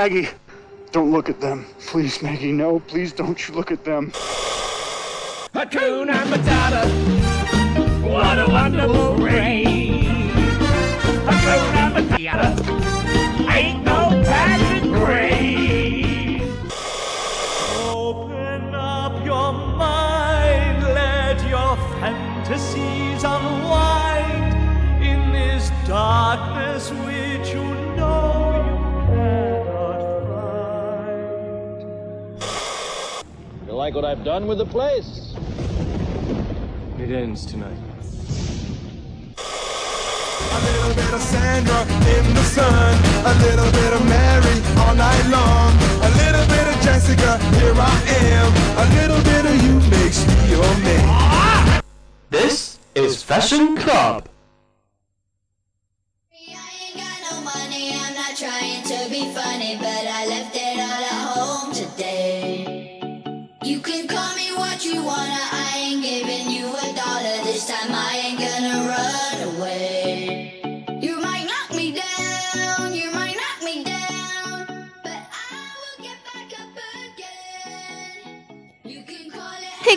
Maggie, don't look at them. Please, Maggie, no. Please don't you look at them. Hakuna Matata. What a wonderful rain. Hakuna Matata. Ain't no Patrick Gray. Like what I've done with the place? It ends tonight. A little bit of Sandra in the sun, a little bit of Mary all night long, a little bit of Jessica, here I am, a little bit of you makes me your man. This is Fashion Club.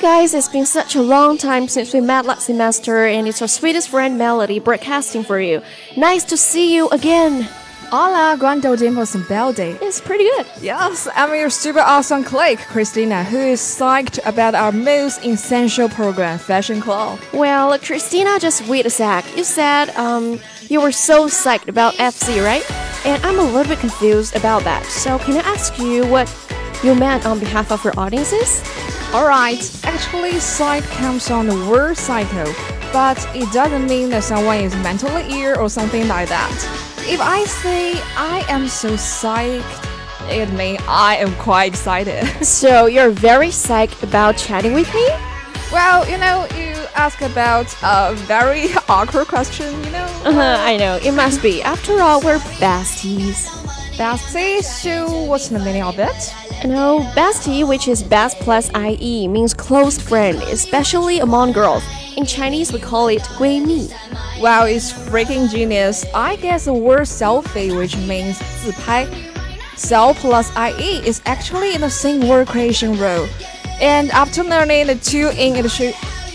Guys, it's been such a long time since we met last semester, and it's our sweetest friend Melody broadcasting for you. Nice to see you again. Hola, Guangdou Dimples and Beldy. It's pretty good. Yes, I'm your super awesome clique, Christina, who is psyched about our most essential program, Fashion Club. Well, Christina, just wait a sec. You said um you were so psyched about FC, right? And I'm a little bit confused about that. So can I ask you what you meant on behalf of your audiences? Alright, actually, psych comes from the word psycho, but it doesn't mean that someone is mentally ill or something like that. If I say I am so psyched, it means I am quite excited. So you're very psyched about chatting with me? Well, you know, you ask about a very awkward question, you know? Uh-huh, I know, it must be. After all, we're besties. Bestie, so what's the meaning of it? No, bestie, which is best plus IE, means close friend, especially among girls. In Chinese, we call it 闺蜜. Wow, it's freaking genius. I guess the word selfie, which means 自拍, self plus IE is actually in the same word creation role. And after learning the two English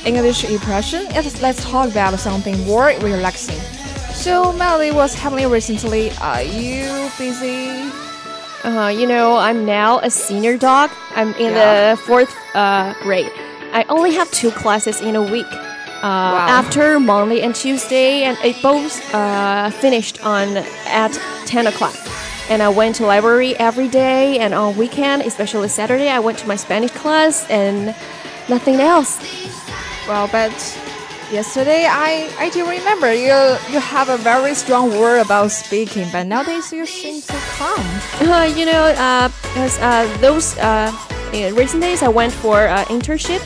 English impression, let's talk about something more relaxing. So, Melody, what's happening recently? Are you busy? Uh, you know, I'm now a senior dog. I'm in Yeah. the fourth uh, grade. I only have two classes in a week. Uh, Wow. After Monday and Tuesday, and it both uh, finished on at 10 o'clock. And I went to library every day, and on weekend, especially Saturday, I went to my Spanish class, and nothing else. Well, but yesterday I I do remember you you have a very strong word about speaking, but nowadays you seem so calm. Uh, you know, uh, because uh, those uh, recent days I went for uh, internship,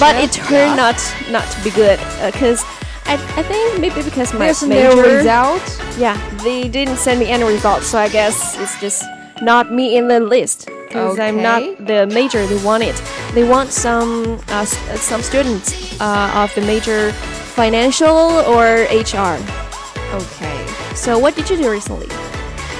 but it turned Yeah. not not to be good because I, I think maybe because my There's no result? Yeah, they didn't send me any results, so I guess it's just not me in the list because I'm not the major they want it. They want some uh, uh, some students uh, of the major financial or HR. Okay. So what did you do recently?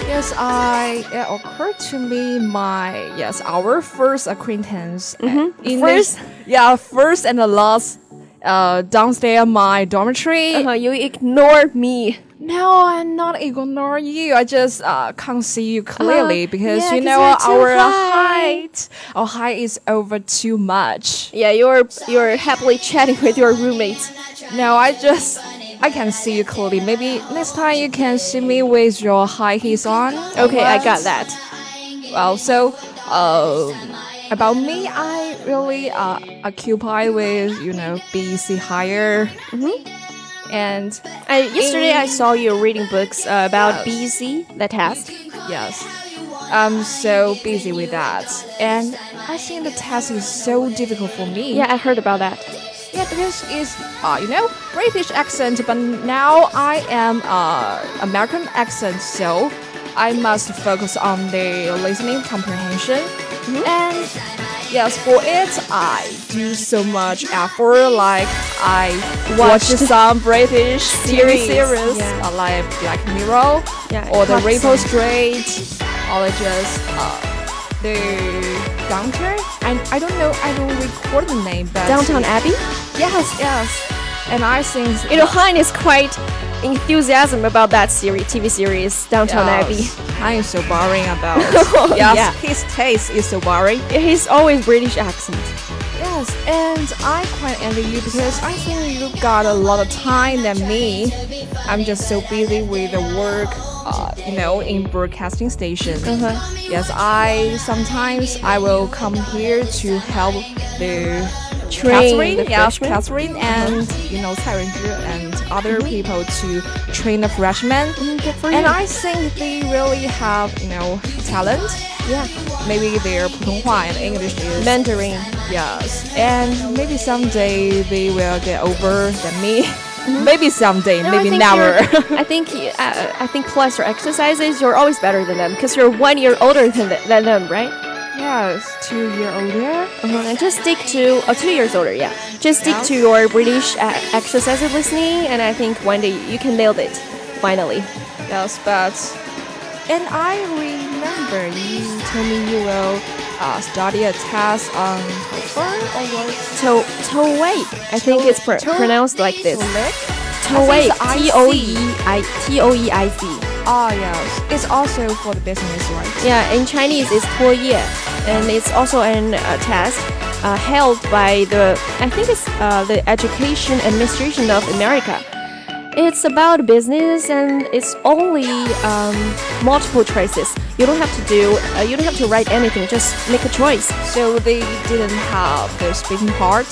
Yes, I it occurred to me my yes our first acquaintance Mhm. in First? this yeah first and the last uh downstairs my dormitory. Uh-huh, you ignored me. No, I'm not ignoring you. I just uh, can't see you clearly Uh, because yeah, you know our high. height. Our height is over too much. Yeah, you're you're happily chatting with your roommates. No, I just I can see you clearly. Maybe next time you can see me with your high heels on. Okay, I got that. Well, so um, about me, I really uh, occupied with you know BC higher. Mm-hmm. And I, yesterday I saw you reading books uh, about Yes. BC, the test. Yes. I'm so busy with that. And I think the test is so difficult for me. Yeah, I heard about that. Yeah, because it's uh, you know British accent, but now I am uh, American accent, so I must focus on the listening comprehension. And yes, for it, I do so much effort. Like I watch some British Series, series, yeah. like Black Mirror Yeah, or The Ripper Street, or just uh, the Downton. And I don't know, I don't record the name, but Downton Abbey? Yes, yes. And I think You know, Hein is quite enthusiasm about that series, TV series, Downton Yes. I am so boring about. Oh, yes, yeah. his taste is so boring. He's always British accent. Yes, and I quite envy you because I think you got a lot of time than me. I'm just so busy with the work, uh, you know, in broadcasting station. Uh-huh. Yes, I sometimes I will come here to help the train Catherine, yeah, Catherine and you know Cai and other mm -hmm. people to train the freshmen. Mm, and. I think they really have you know talent. Yeah. Maybe their Putonghua and English is Mandarin. Yes. And maybe someday they will get over than me. Mm -hmm. Maybe someday, no, maybe I never. I think uh, I think plus your exercises, you're always better than them because you're one year older than, than them, right? Yes, two year older. Uh-huh. And just stick to oh, two years older, yeah. Just stick Yeah. to your British uh, exercise listening, and I think one day you can nail it. Finally. Yes, but and I remember you told me you will uh, study a test on Harvard or what? To TOEIC. I think it's pr- pronounced like this. TOEIC? T O E I T O E I C. Ah, yes. It's also for the business, right? Yeah, in Chinese it's 托业, and it's also an uh, test uh, held by the I think it's uh, the Education Administration of America. It's about business and it's only um, multiple choices. You don't have to do uh, you don't have to write anything. Just make a choice. So they didn't have the speaking part.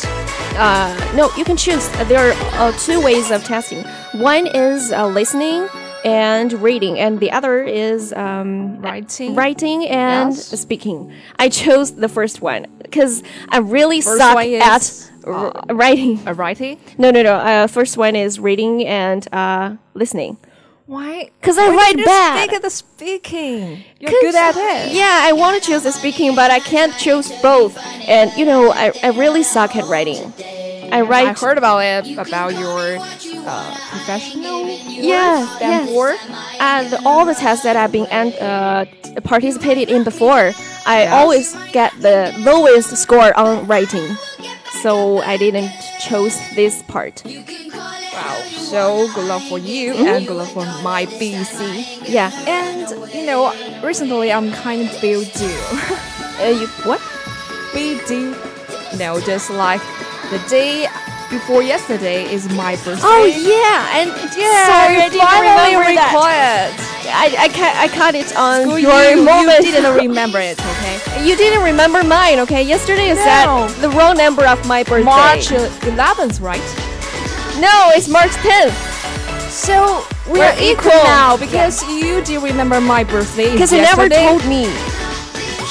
Uh, no, you can choose. There are uh, two ways of testing. One is uh, listening and reading, and the other is um, Writing. writing and Yes. speaking. I chose the first one because I really First suck at r- writing. A writing? No, no, no. Uh, first one is reading and uh, listening. Why? 'Cause I Why write bad. Speak at the speaking. You're good at it. Yeah, I want to choose the speaking, but I can't choose both. And you know, I, I really suck at writing. I write. I heard about it about your uh, professional. Yeah, work yes. And all the tests that I've been uh, participated in before, I Yes. always get the lowest score on writing. So I didn't choose this part. Wow. So good luck for you and good luck for my BC. Yeah. And you know, recently I'm kind of build Uh, you what? BD. Know, just like the day before yesterday is my birthday. Oh yeah, and yeah, sorry, I finally remember that. I I, ca- I caught it on Screw your you, moment. You didn't remember it, okay? You didn't remember mine, okay? Yesterday is No. that the wrong number of my birthday. March 11th, right? No, it's March 10th. So we're, We're equal, equal. now because you do remember my birthday. Because you never told me.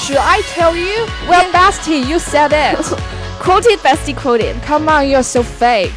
Should I tell you? Well, Basti, you said it. Quoted, bestie quoted. Come on, you're so fake.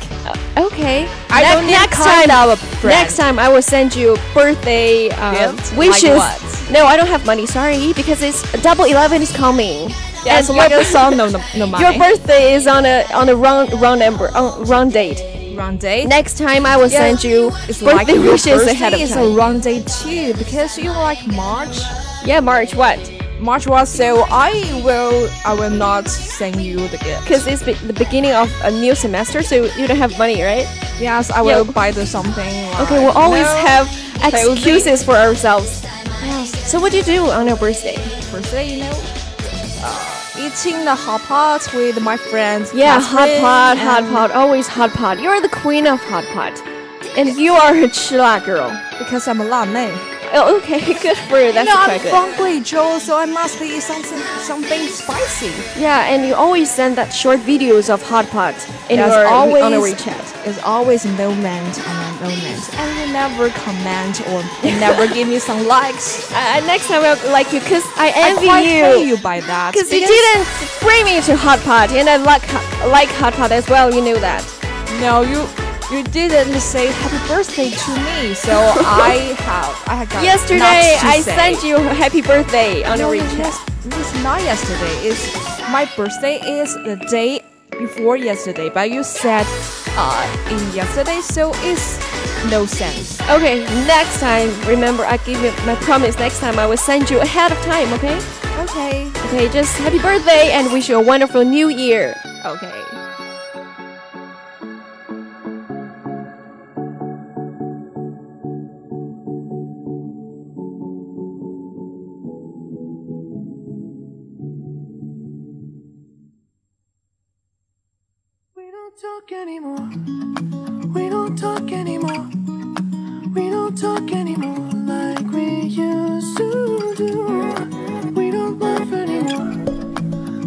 Okay. I Ne- don't need next time, friend. Next time, I will send you birthday um, Gift? wishes. Like? No, I don't have money. Sorry, because it's Double Eleven is coming. Yes, and like your, song, no, no, no money. your birthday is on a on a wrong wrong number on wrong date. wrong date. Next time, I will Yeah, send you It's like birthday your wishes birthday ahead of time. is a wrong date too because you like March. Yeah, March. What? March was so I will I will not send you the gift. Because it's be- the beginning of a new semester, so you don't have money, right? Yes, I Yeah. will buy the something. Like, Okay, we'll always no, have excuses for ourselves. Yes, So what do you do on your birthday? birthday, you know. Uh, eating the hot pot with my friends. Yeah, hot pot, hot pot, always hot pot. You're the queen of hot pot. And you are a Chila girl. Because I'm a 辣妹. Oh, okay, good for you. That's no, quite I'm good. from Guizhou, so I must be something something spicy. Yeah, and you always send that short videos of hot pot your always on a WeChat. There's always moment on a moment, and you never comment or you never give me some likes. Uh, next time I'll like you because I I envy quite you. hate you by that. Because you didn't bring me to hot pot, and I like like hot pot as well. You know that. No, you you didn't say happy birthday to me, so I have I have got Yesterday I say. sent you a happy birthday on no, yes, WeChat. it's not yesterday. It's my birthday is the day before yesterday, but you said uh in yesterday, so it's no sense. Okay, next time, remember I give you my promise. Next time I will send you ahead of time. Okay. Okay. Okay, just happy birthday and wish you a wonderful new year. Okay. Talk anymore. We don't talk anymore. We don't talk anymore like we used to do. We don't laugh anymore.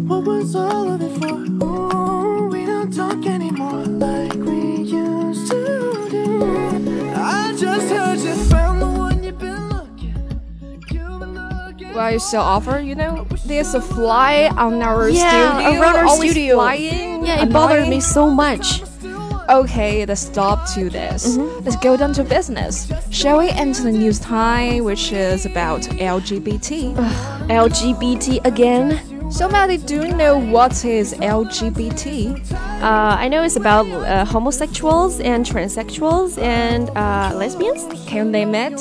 What was all of it for? Ooh, we don't talk anymore like we used to do. I just heard you found the one you've been looking. You've been looking. Why you so offer? You know, there's a fly on our Yeah, studio. around our always studio. Flying, Yeah, it bothered me so much. Okay, let's stop to this. Let's go down to business. Shall we enter the news time, which is about LGBT? LGBT again. So, Maddie, do you know what is LGBT? Uh, I know it's about uh, homosexuals and transsexuals and uh, lesbians. Can they name it?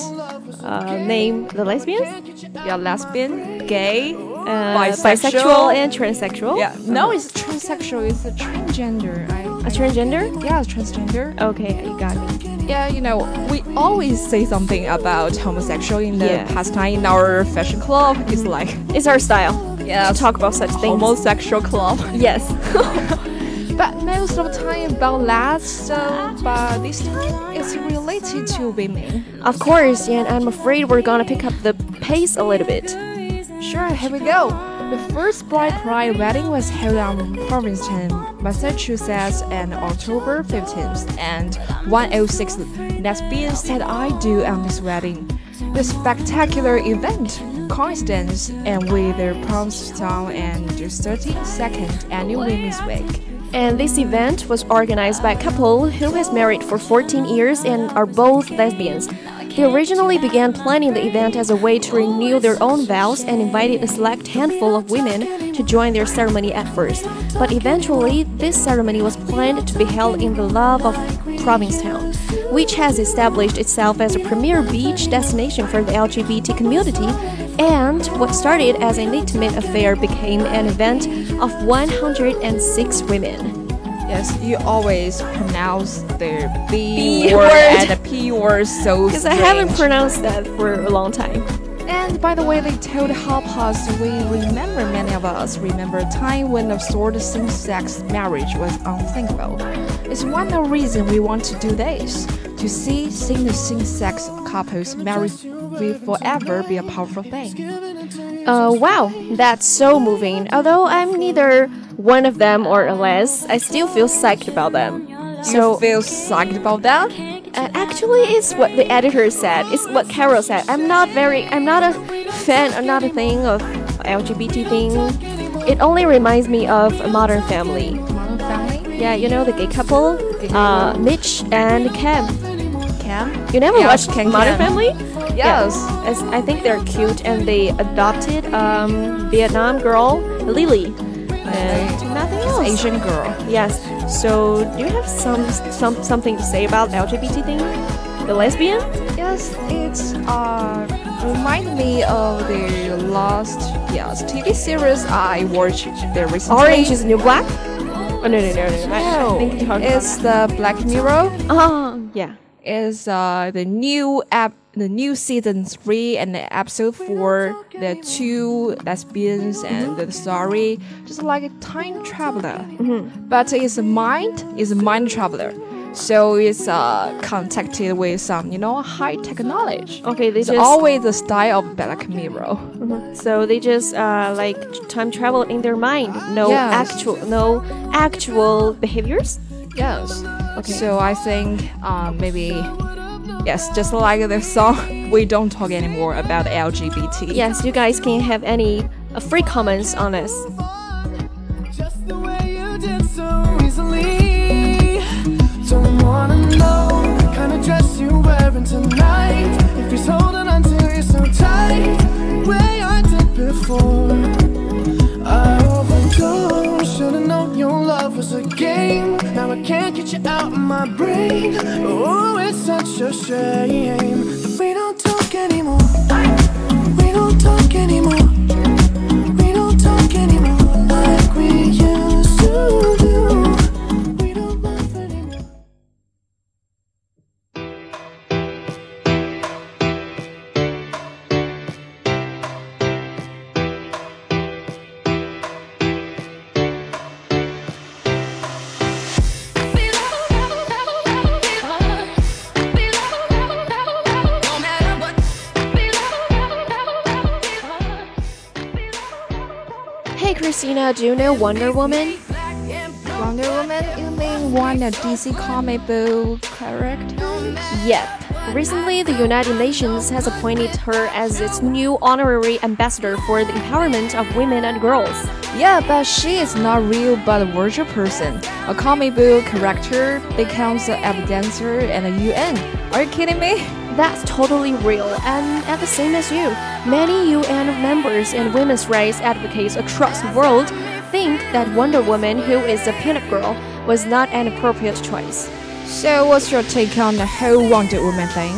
Uh, name the lesbians. Yeah, lesbian, gay, Uh, bisexual. bisexual and transsexual. Yeah, no, it's transsexual. It's a transgender. I, A transgender? yeah, transgender. Okay, you got me. Yeah, you know, we always say something about homosexual in the Yeah. pastime in our fashion club. It's like It's our style. Yeah, to talk about such things. homosexual club. Yes. But most of the time about that, so but this time it's related to women. of course, and I'm afraid we're gonna pick up the pace a little bit. Sure, here we go. The first Black Pride wedding was held on Provincetown, Massachusetts on October 15th, and 106 lesbians said I do on this wedding. The spectacular event coincidence and with the Provincetown and the 32nd annual Women's Week. And this event was organized by a couple who has married for 14 years and are both lesbians. They originally began planning the event as a way to renew their own vows and invited a select handful of women to join their ceremony at first. But eventually, this ceremony was planned to be held in the love of Provincetown, which has established itself as a premier beach destination for the LGBT community. And what started as an intimate affair became an event of 106 women. Yes, you always pronounce the B, B word, and the P word so Because I haven't pronounced that for a long time. And by the way, they told Hop us we remember many of us remember a time when the sort of same-sex marriage was unthinkable. It's one of the reasons we want to do this to see same-sex couples married will forever be a powerful thing. Uh, wow, that's so moving. Although I'm neither one of them or less, I still feel psyched about them. So feel psyched about that? Uh, actually, it's what the editor said. It's what Carol said. I'm not very. I'm not a fan. I'm not a thing of LGBT thing. It only reminds me of a Modern Family. Modern Family? Yeah, you know the gay couple, uh, Mitch and Cam. Cam? You never Yes, watched Ken Modern Cam. Family? Yes. Yeah, I think they're cute, and they adopted um, Vietnam girl Lily. And nothing else. Asian girl. Yes. So, do you have some some something to say about LGBT thing? The lesbian? Yes, it's uh remind me of the last yes TV series I watched there recently. Orange is the new black? Oh no no no no! I, I think you're talking it's the Black Mirror. Oh yeah. Is uh the new app the new season three and the episode four the two lesbians and the story just like a time traveler. But his mind is a mind traveler. So it's uh, contacted with some, you know, high technology. Okay, they it's just always the style of Black Mirror. So they just uh, like time travel in their mind. No Yes. actual, no actual behaviors. Yes. Okay. So I think um, maybe yes, just like the song, we don't talk anymore about LGBT. Yes, you guys can have any uh, free comments on this. Out my brain. Oh, it's such a shame that we don't talk anymore. We don't talk anymore. Do you know Wonder Woman? Wonder Woman, you mean one of DC comic book characters? Yep. Recently, the United Nations has appointed her as its new honorary ambassador for the empowerment of women and girls. Yeah, but she is not real but a virtual person. A comic book character becomes an ambassador at the UN. Are you kidding me? That's totally real, and at the same as you, many UN members and women's rights advocates across the world think that Wonder Woman, who is a pinup girl, was not an appropriate choice. So, what's your take on the whole Wonder Woman thing?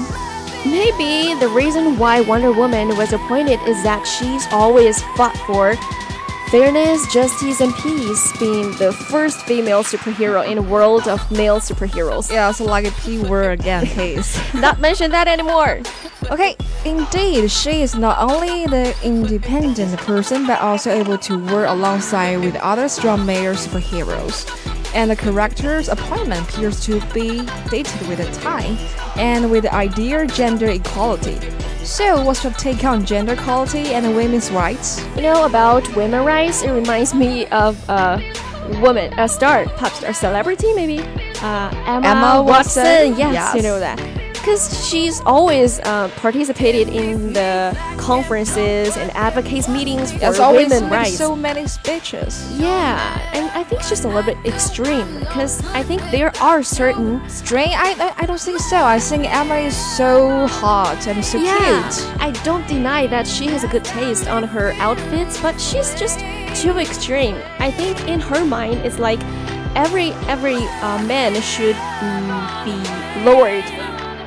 Maybe the reason why Wonder Woman was appointed is that she's always fought for fairness, justice, and peace, being the first female superhero in a world of male superheroes. Yeah, it's like a P word again case. Not mention that anymore. Okay, indeed, she is not only the independent person but also able to work alongside with other strong male superheroes. And the character's appointment appears to be dated with the time and with the ideal gender equality. So, what's your take on gender equality and women's rights? You know about women's rights? It reminds me of a woman, a star, pop star, celebrity maybe. Uh, Emma, Emma Watson. Watson, Yes, yes. you know that. Because she's always uh, participated in the conferences and advocates meetings for There's always women been rights. so many speeches. yeah, and I think she's just a little bit extreme because I think there are certain Strange? I, I, I don't think so. I think Emma is so hot and so yeah, cute. I don't deny that she has a good taste on her outfits, but she's just too extreme. I think in her mind, it's like every every uh, man should mm, be lowered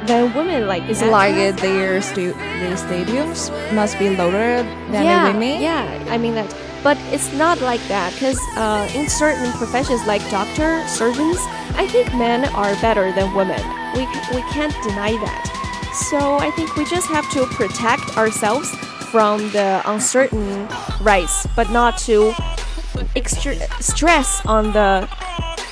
than women. Like It's that. like their, stu- their stadiums must be lower than yeah, the women. yeah. I mean that, but it's not like that because uh, in certain professions like doctor, surgeons, I think men are better than women. We we can't deny that. So I think we just have to protect ourselves from the uncertain rights, but not to extra- stress on the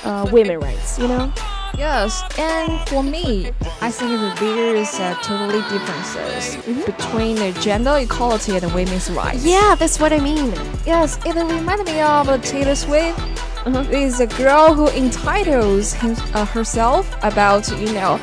uh, women rights. You know. Yes, and for me, I think there is uh, totally differences between the gender equality and the women's rights. Yeah, that's what I mean. Yes, it reminded me of uh, Taylor Swift. Is a girl who entitles him, uh, herself about you know,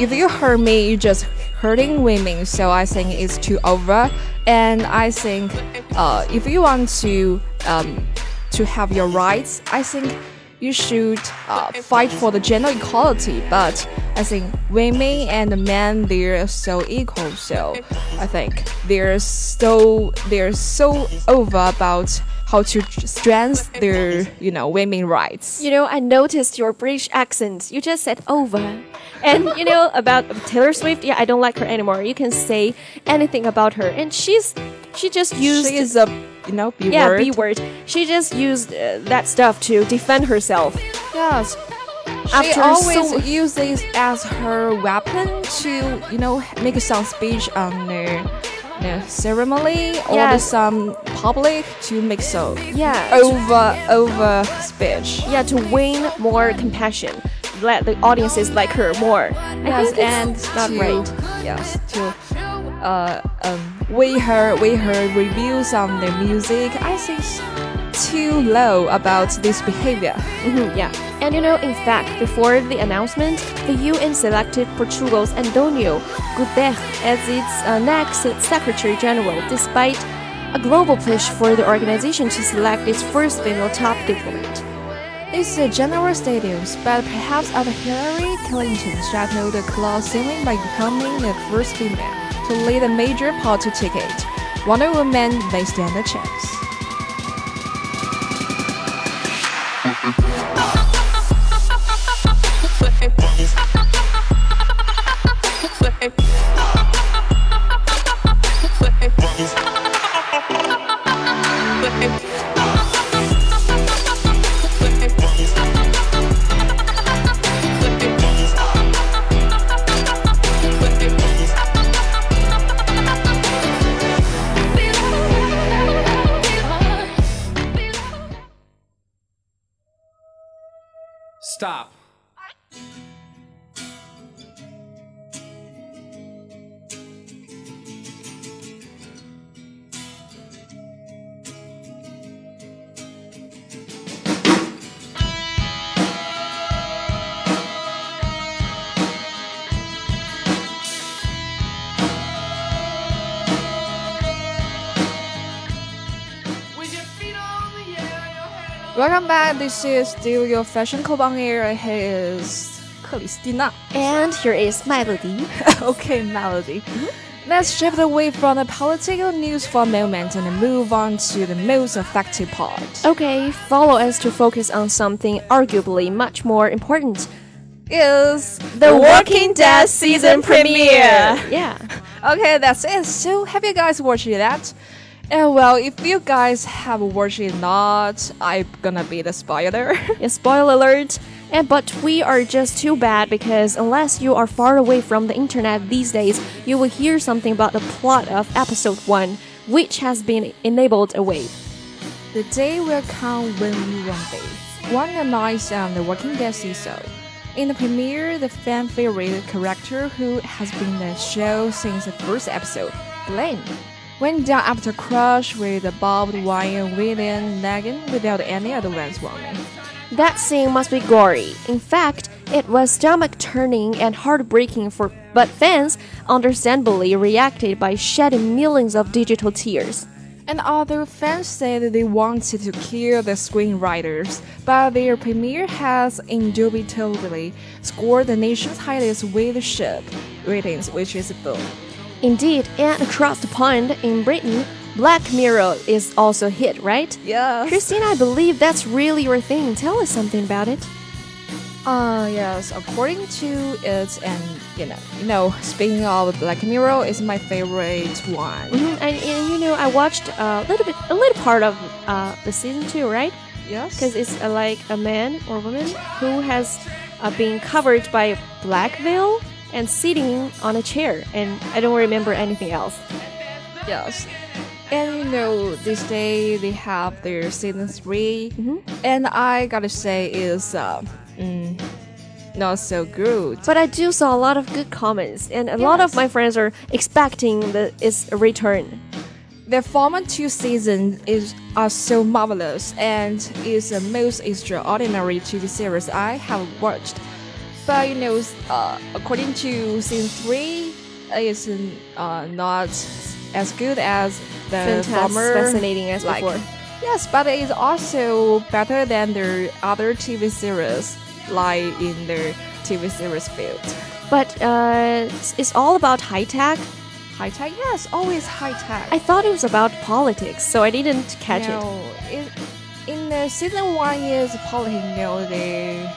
if you hurt me, you're just hurting women. So I think it's too over. And I think, uh, if you want to um, to have your rights, I think you should uh, fight for the gender equality. But I think women and men they're so equal. So I think they're so they're so over about how to strengthen their you know women rights. You know, I noticed your British accent. You just said over. And you know about Taylor Swift, yeah, I don't like her anymore. You can say anything about her, and she's she just used She is a you know B yeah word. B word. She just used uh, that stuff to defend herself. Yes. She After always so- uses as her weapon to, you know, make some speech on the, the ceremony or Yes. some public to make so Yeah. over over speech. Yeah, to win more compassion. let the audiences like her more. I Yes, and not right. Yes, to uh, um, we heard we heard reviews on the music. I think it's too low about this behavior. Mhm, yeah. And you know, in fact, before the announcement, the UN selected Portugal's Antonio Guterres as its uh, next Secretary General, despite a global push for the organization to select its first female top diplomat. It's a general status, but perhaps after Hillary Clinton straddled the claw ceiling by becoming the first female to lead a major party ticket, Wonder Woman may stand a chance. This is still your fashion club on air. Here is Christina. And here is Melody. okay, Melody. Mm-hmm. Let's shift away from the political news for a moment and move on to the most effective part. Okay, follow us to focus on something arguably much more important. Is The Walking Dead season premiere. Yeah. Okay, that's it. So, have you guys watched that? And well, if you guys have watched it not, I'm gonna be the spoiler. Yeah, spoiler alert. And but we are just too bad because unless you are far away from the internet these days, you will hear something about the plot of episode 1, which has been enabled away. the day will come when you won't be. One night on um, the Walking Dead season. In the premiere, the fan favorite character who has been the show since the first episode, Glenn, went down after crush with a barbed wire within Negan without any advance warning. That scene must be gory. In fact, it was stomach turning and heartbreaking for but fans understandably reacted by shedding millions of digital tears. And other fans said they wanted to kill the screenwriters, but their premiere has indubitably scored the nation's highest readership ratings, which is a boom. Indeed, and across the pond in Britain, Black Mirror is also hit, right? Yeah. Christine, I believe that's really your thing. Tell us something about it. Uh yes, according to it, and you know, you know, speaking of Black Mirror, is my favorite one. Mhm, And, and you know, I watched a little bit, a little part of uh, the season two, right? Yes. Because it's uh, like a man or woman who has uh, been covered by a black veil and sitting on a chair, and I don't remember anything else. Yes. And you know, this day they have their season 3 and I gotta say is uh, mm, not so good. But I do saw a lot of good comments, and a lot of my friends are expecting the its return. The former two seasons is are so marvelous and is the most extraordinary TV series I have watched. But you know, uh, according to season three, it's uh, not as good as the Fantastic, former. fascinating as like- before. Yes, but it's also better than the other TV series, like in the TV series field. But uh, it's, all about high tech. High tech, yes, always high tech. I thought it was about politics, so I didn't catch it. no, it. In the season one is politics, you know, they,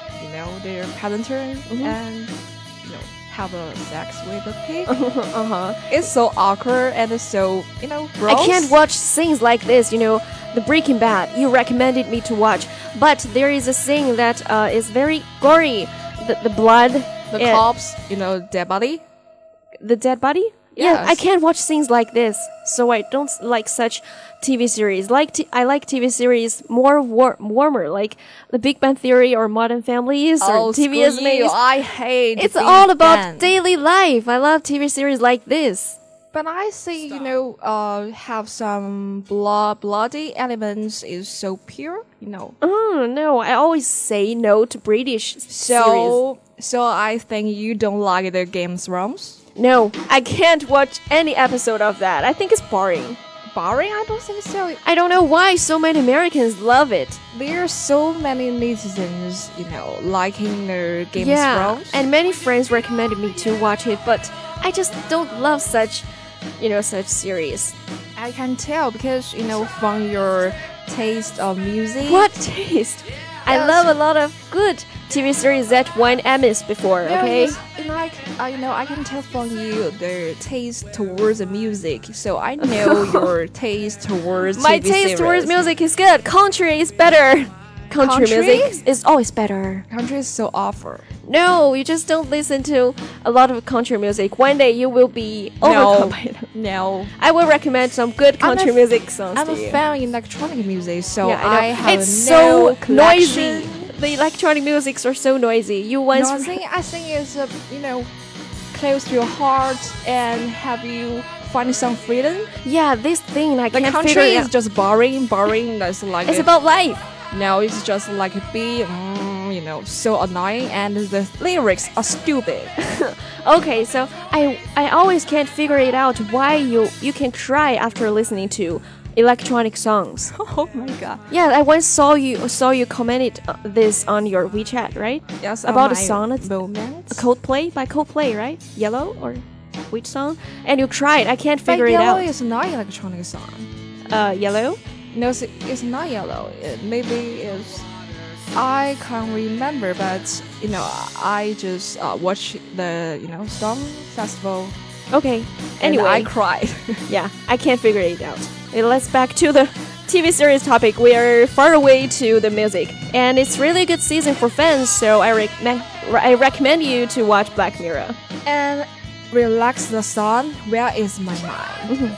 they're palantir Mm-hmm. and you know have a sex with a pig. uh huh. It's so awkward and it's so you know. I can't watch things like this, you know. The Breaking Bad, you recommended me to watch, but there is a scene that uh, is very gory. The, the blood, The corpse, you know, dead body. the dead body. Yeah, I can't watch things like this, so I don't like such TV series. Like t- I like TV series more war- warmer, like The Big Bang Theory or Modern Families Oh, or TV screw you. I hate It's Big all about Bang. daily life. I love TV series like this. But I see, you know, uh, have some blood, bloody elements is so pure, you know. Oh no, I always say no to British series. So, so I think you don't like the Game of Thrones. No, I can't watch any episode of that. I think it's boring. Boring? I don't think so. I don't know why so many Americans love it. There are so many netizens, you know, liking the Game yeah, of Thrones. and many friends recommended me to watch it, but I just don't love such, you know, such series. I can tell because you know from your taste of music. What taste? I love a lot of good TV series that won Emmys before. No, Okay. you know, I, I know I can tell from you the taste towards the music, so I know your taste towards My TV taste towards music is good. Country is better. Country, Country? music is always better. Country is so awful. No, you just don't listen to a lot of country music. One day you will be overcome No, by it. no. I will recommend some good country music songs I'm a you. fan of electronic music, so Yeah, I. I have it's no so collection. noisy. The electronic musics are so noisy. You once No, I think I think it's uh, you know close to your heart and have you find some freedom. yeah, this thing I The can't country figure it is out. just boring, boring. That's like It's a- about life. No, it's just like a beat, mm, you know, so annoying, and the lyrics are stupid. Okay, so I I always can't figure it out why you you can cry after listening to electronic songs. oh my god! Yeah, I once saw you saw you commented uh, this on your WeChat, right? Yes, about a song, it's moment. Coldplay by Coldplay, right? Yellow or which song? And you cried. I can't But figure it yellow out. Yellow is not electronic song. Uh, yellow. No, it's, not yellow. It maybe it's. I can't remember, but you know, I just uh, watched the you know Storm Festival. Okay. Anyway, I cried. yeah, I can't figure it out. Let's back to the TV series topic. We are far away to the music, and it's really good season for fans. So I recommend I recommend you to watch Black Mirror. and relax the song. Where is my mind? Where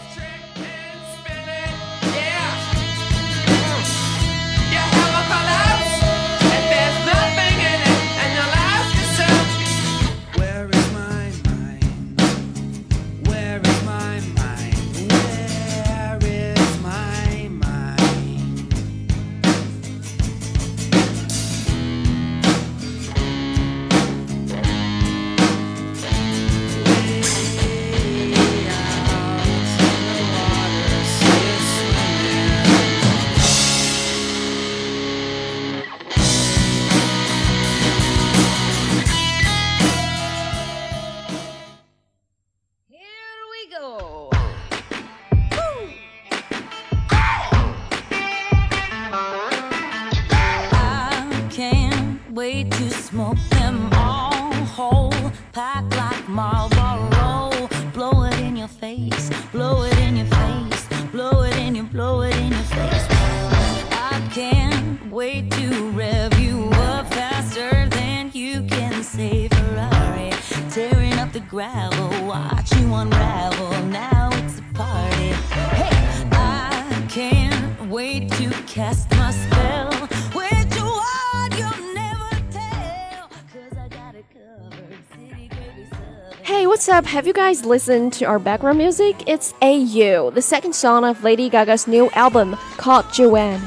wait to cast my spell. With you on, you'll never tell. 'Cause I got it covered. City, gravy, southern. Hey, what's up? Have you guys listened to our background music? It's A-YO, the second song of Lady Gaga's new album called Joanne.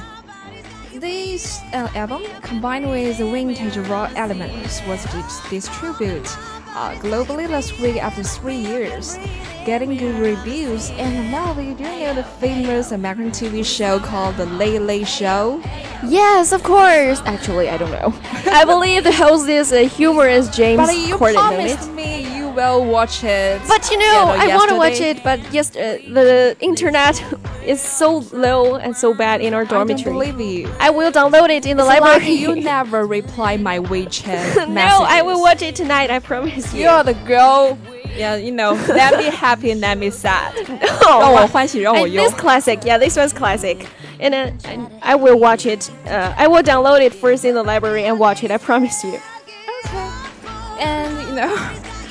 This uh, album, combined with the vintage rock elements, was dis- distributed uh, globally last week after three years, getting good reviews. And now, do you know the famous American TV show called The Late Late Show? Yes, of course. Actually, I don't know. I believe the host is a humorous James But you Corden. promised me you will watch it. But you know, you I want to watch yesterday. it, but yes, uh, the internet is so low and so bad in our I don't dormitory. believe you. I will download it in the It's like library. you never reply my WeChat no, I will messages. watch it tonight. I promise you. You're the girl. Yeah, you know, let me happy and let me sad. Oh, 让我欢喜让我 And 忧 this。classic, yeah, this one's classic. And uh, and I will watch it. Uh, I will download it first in the library and watch it. I promise you. And you know,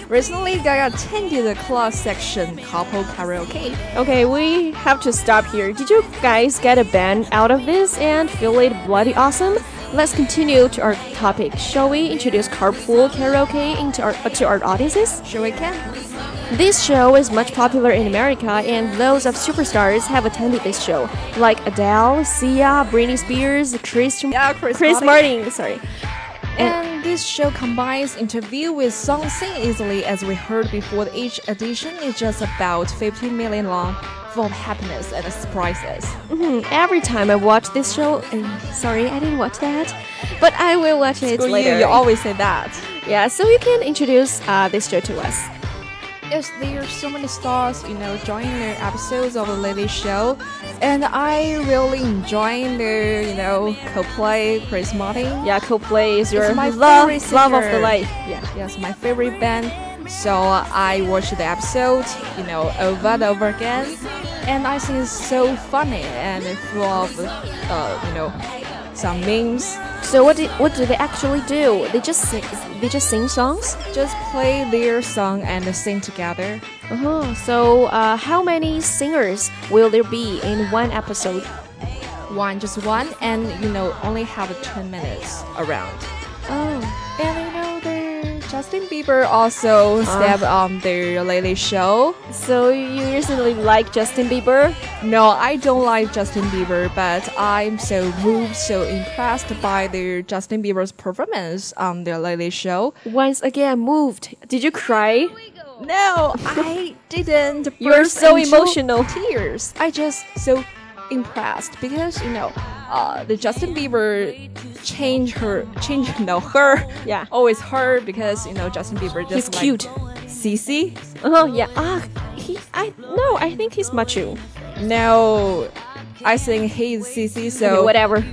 Recently, I attended the class section carpool karaoke. Okay, we have to stop here. Did you guys get a band out of this and feel it bloody awesome? Let's continue to our topic. Shall we introduce carpool karaoke into our uh, to our audiences? Sure, we can. This show is much popular in America, and loads of superstars have attended this show, like Adele, Sia, Britney Spears, Chris, Yeah, Chris Martin. Martin. Sorry. And this show combines interview with song sing easily as we heard before. Each edition is just about 15 minutes long, full of happiness and surprises. Mhm, Every time I watch this show, and sorry, I didn't watch that, but I will watch it Screw you, later. you always say that. yeah, so you can introduce uh, this show to us. Yes, there are so many stars, you know, joining their episodes of the Lady Show, and I really enjoying the, you know, Coldplay, Chris Martin. Yeah, Coldplay is your It's my love, favorite love of the life. Yeah, yes, my favorite band. So I watched the episode, you know, over and over again, and I think it's so funny and full of, uh, you know, some memes. So what do, what do they actually do? They just sing, they just sing songs. Just play their song and sing together. Uh-huh. So uh, how many singers will there be in one episode? One, just one, and you know, only have 10 minutes around. Oh, And you know, the Justin Bieber also uh. stepped on um, their lately show. so you recently like Justin Bieber? No, I don't like Justin Bieber, but I'm so moved, so impressed by the Justin Bieber's performance on their lately show. Once again moved. Did you cry? No, I didn't. You're so emotional. Tears. I just so impressed because you know, uh, the Justin Bieber change her, change no her. Yeah. always her because you know Justin Bieber just He's like cute. Cece. Oh yeah. Ah, he. I no. I think he's macho. No, I think he's Cece. So Okay, whatever.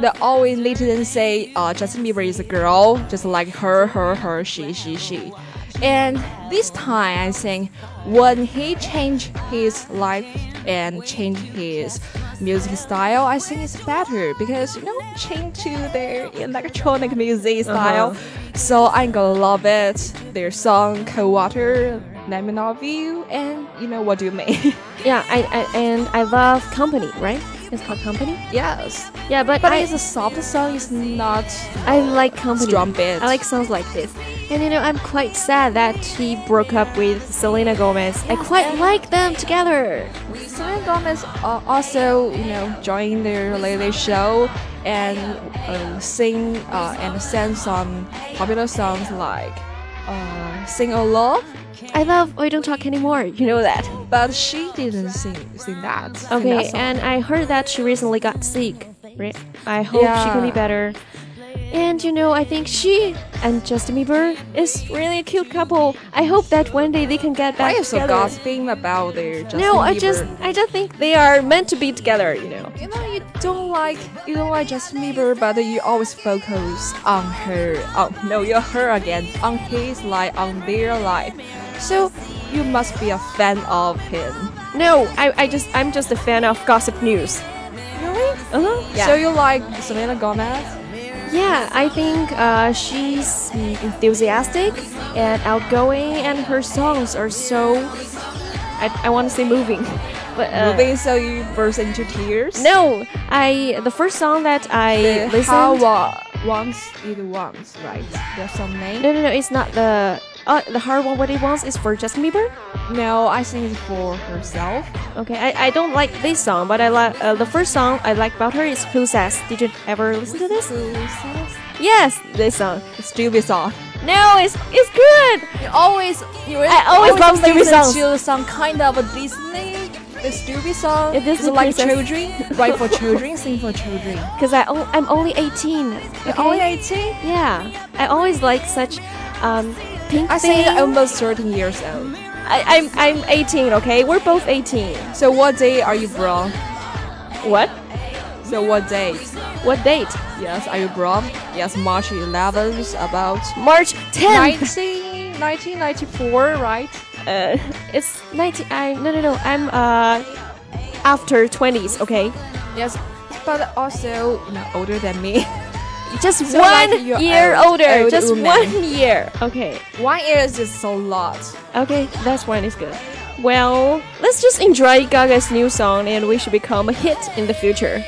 They always literally say uh, Justin Bieber is a girl, just like her, her, her, she, she, she. And this time, I think when he changed his life and changed his music style, I think it's better because you know change to their electronic music style. Uh-huh. So I'm gonna love it. Their song "Cold Water," "Let Me Know You," and you know what do you mean? Yeah. I, I and I love Company. Right? It's called Company. yes, Yeah, but, but I, it's a soft song. It's not I like Company. Beat. I like songs like this. And you know, I'm quite sad that he broke up with Selena Gomez. I quite like them together. Selena Gomez uh, also, you know, joined their latest show and uh, sing uh, and sang some popular songs like uh, "Sing a Love," I love We Don't Talk Anymore. You know that. but she didn't sing sing that. sing Okay, that and I heard that she recently got sick. Right? I hope she can be better. And you know, I think she and Justin Bieber is really a cute couple. I hope that one day they can get why back are you so gossiping about their Justin no, I just I just think they are meant to be together, you know. You know, you don't like you don't like Justin Bieber, but you always focus on her. Oh no, you're her again. On his life, on their life. So you must be a fan of him. No, I, I just I'm just a fan of gossip news. Really? Uh-huh. Yeah. So you like Selena Gomez? Yeah, I think uh, she's enthusiastic and outgoing, and her songs are so. I, I want to say moving, but uh, Moving, so you burst into tears. No, I the first song that I The listened. How Wants It Wants, right? There's some name. no, no, no, it's not the. Uh, the hard one. What it wants is for Justin Bieber. No, I think it's for herself. Okay, I, I don't like this song, but I like uh, the first song I like about her is Who Says. Did you ever listen to this? Yes, this song. Stupid song. No, it's it's good. You always, you I always love stupid songs. to some kind of a Disney, the stupid song. Yeah, Disney it's like princess. children, right for children, sing for children. Cause I o- I'm only 18. You're only 18? Yeah, I always like such um pink I thing. think you're almost 13 years old. I, I'm I'm 18. Okay, we're both 18. So what day are you born? What? So what date? What date? Yes, are you born? Yes, March 11th, about March 10th. 19, 1994, right? Uh, it's 19. I no no no. I'm uh after 20s. Okay. Yes, but also you know older than me. Just So one like year old- older. old just woman. one year. Okay. One year is just so lot. Okay, that's one is good. Well, let's just enjoy Gaga's new song and we should become a hit in the future.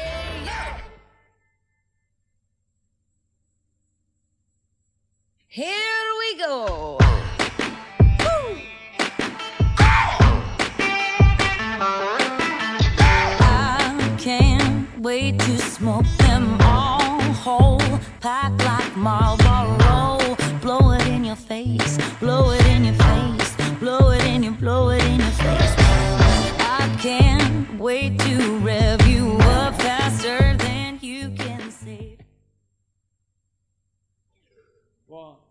Here we go. I can't wait to smoke them all whole, pack like Marlboro. Blow it in your face, blow it in your face, blow it in your, blow it in your face. I can't wait to rev you up faster than you can say. One.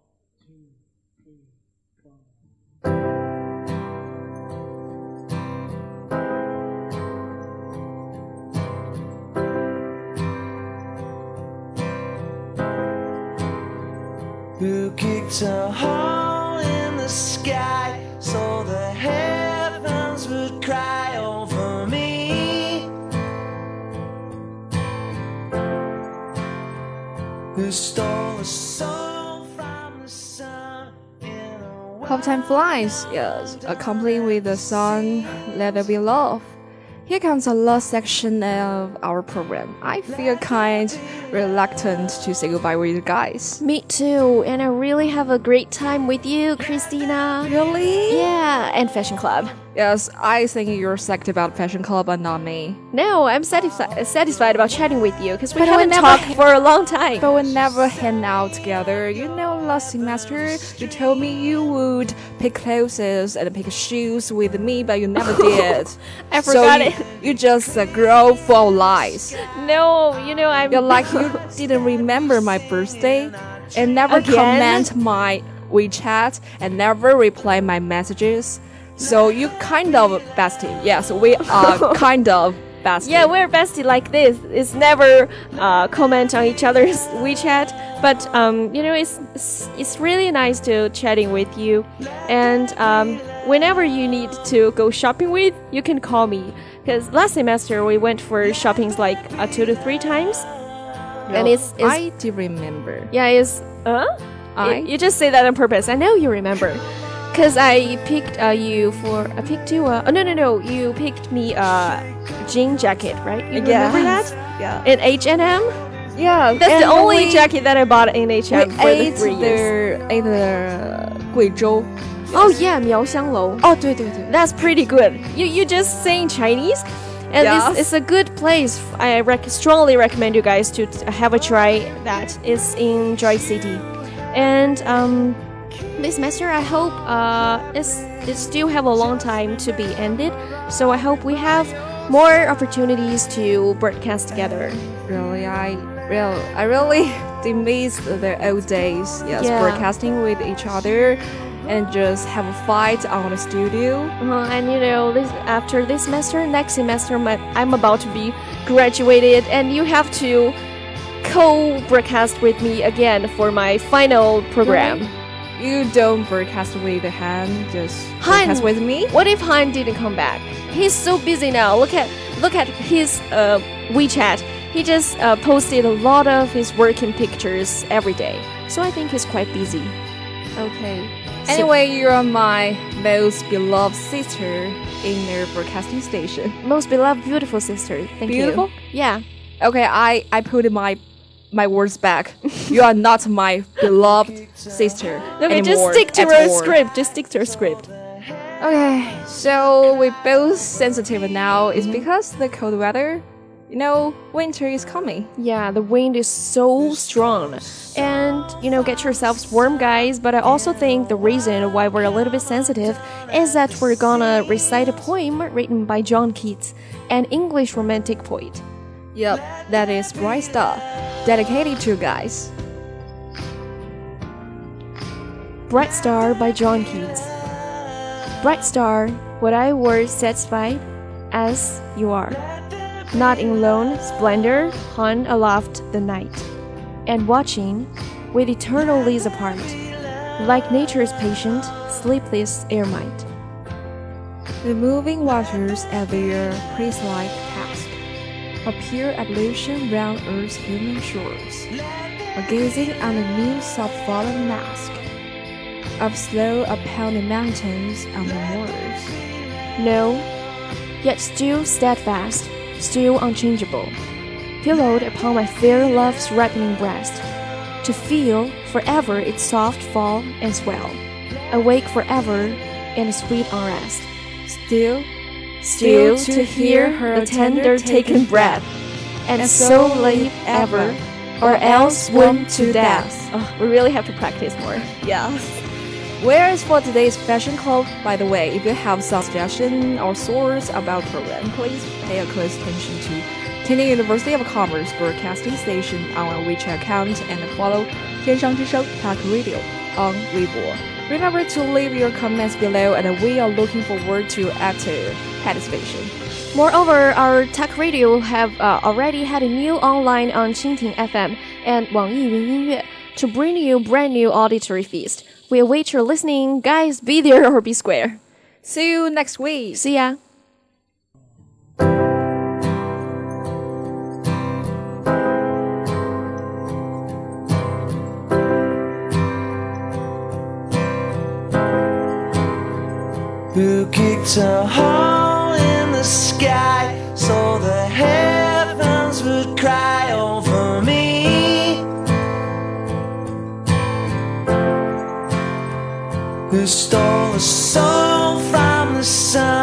Who kicked a hole in the sky so the heavens would cry over me? Who stole a soul from the sun How time flies, yes, complete with the song Let There Be Love. Here comes the last section of our program. I feel kind reluctant to say goodbye with you guys. Me too, and I really have a great time with you, Christina. Really? Yeah, and Fashion Club. Yes, I think you're psyched about Fashion Club, but not me. No, I'm satisfied satisfied about chatting with you because we But haven't never talked for a long time. But we never hang out together. You know, last semester you told me you would pick clothes and pick shoes with me, but you never did. I so forgot you, it. You just uh, a girl full lies. No, you know I'm. You're like you didn't remember my birthday and never Again? comment my WeChat and never reply my messages. So you kind of bestie. Yes, we are kind of bestie. Yeah, we're bestie like this. It's never uh, comment on each other's WeChat, but um, you know, it's, it's it's really nice to chatting with you. And um, whenever you need to go shopping with, you can call me. Because last semester we went for shoppings like uh, two to three times, and it's, it's I do remember. yeah, it's uh. I- You, you just say that on purpose. I know you remember. Cause I picked uh, you for I picked you uh, oh no no no you picked me a jean jacket right you remember Yes. that Yeah. in H and M Yeah, that's and the only we- jacket that I bought in H We and M for the ate three years the ate the 贵州。 oh yeah 苗香楼哦，对对对 that's pretty good you you just saying Chinese and Yes. it's, it's a good place I rec- strongly recommend you guys to t- have a try that it's in Joy City and um this semester I hope uh it's it still have a long time to be ended so I hope we have more opportunities to broadcast together Really, I real I really miss the old days. Yes, Yeah. broadcasting with each other and just have a fight on the studio. uh, and you know this after this semester next semester my, I'm about to be graduated and you have to co-broadcast with me again for my final program You don't broadcast with the hand, just Han, broadcast with me. What if Han didn't come back? He's so busy now. Look at look at his uh, WeChat. He just uh, posted a lot of his working pictures every day. So I think he's quite busy. Okay. Anyway, you're my most beloved sister in the broadcasting station. Most beloved, beautiful sister. Thank Beautiful? you. Beautiful? Yeah. Okay, I I put in my my words back. you are not my beloved sister Okay, just stick to at our all. script. Just stick to our script. Okay, so we're both sensitive now. It's mm-hmm. because the cold weather. You know, winter is coming. Yeah, the wind is so strong. And, you know, get yourselves warm, guys. But I also think the reason why we're a little bit sensitive is that we're gonna recite a poem written by John Keats, an English romantic poet. Yep, that is Bright Star, dedicated to guys. Bright Star by John Keats. Bright star, what I were satisfied as you are, not in lone splendor hung aloft the night, and watching with eternal leaves apart, like nature's patient, sleepless ermite. The moving waters at their priest-like task, a pure evolution round Earth's human shores. or gazing on the new soft-fallen mask of slow upon the mountains and the moors. No, yet still steadfast, still unchangeable, pillowed upon my fair love's ripening breast, to feel forever its soft fall and swell, awake forever in sweet unrest. Still, still to hear her tender taken breath, and so late ever, or else swim to death. Oh, we really have to practice more. Yeah. Where is for today's fashion club? By the way, if you have some suggestion or source about program, please pay a close attention to Tianjin University of Commerce Broadcasting Station on our WeChat account and follow Tianshan Talk Radio on Weibo. Remember to leave your comments below, and we are looking forward to active participation. Moreover, our Tech Radio have uh, already had a new online on Qingting FM and Wangyi Yun to bring you brand new auditory feast. We await your listening, guys. Be there or be square. See you next week. See ya. Kicked a hole in the sky so the heavens would cry over me? Who stole a soul from the sun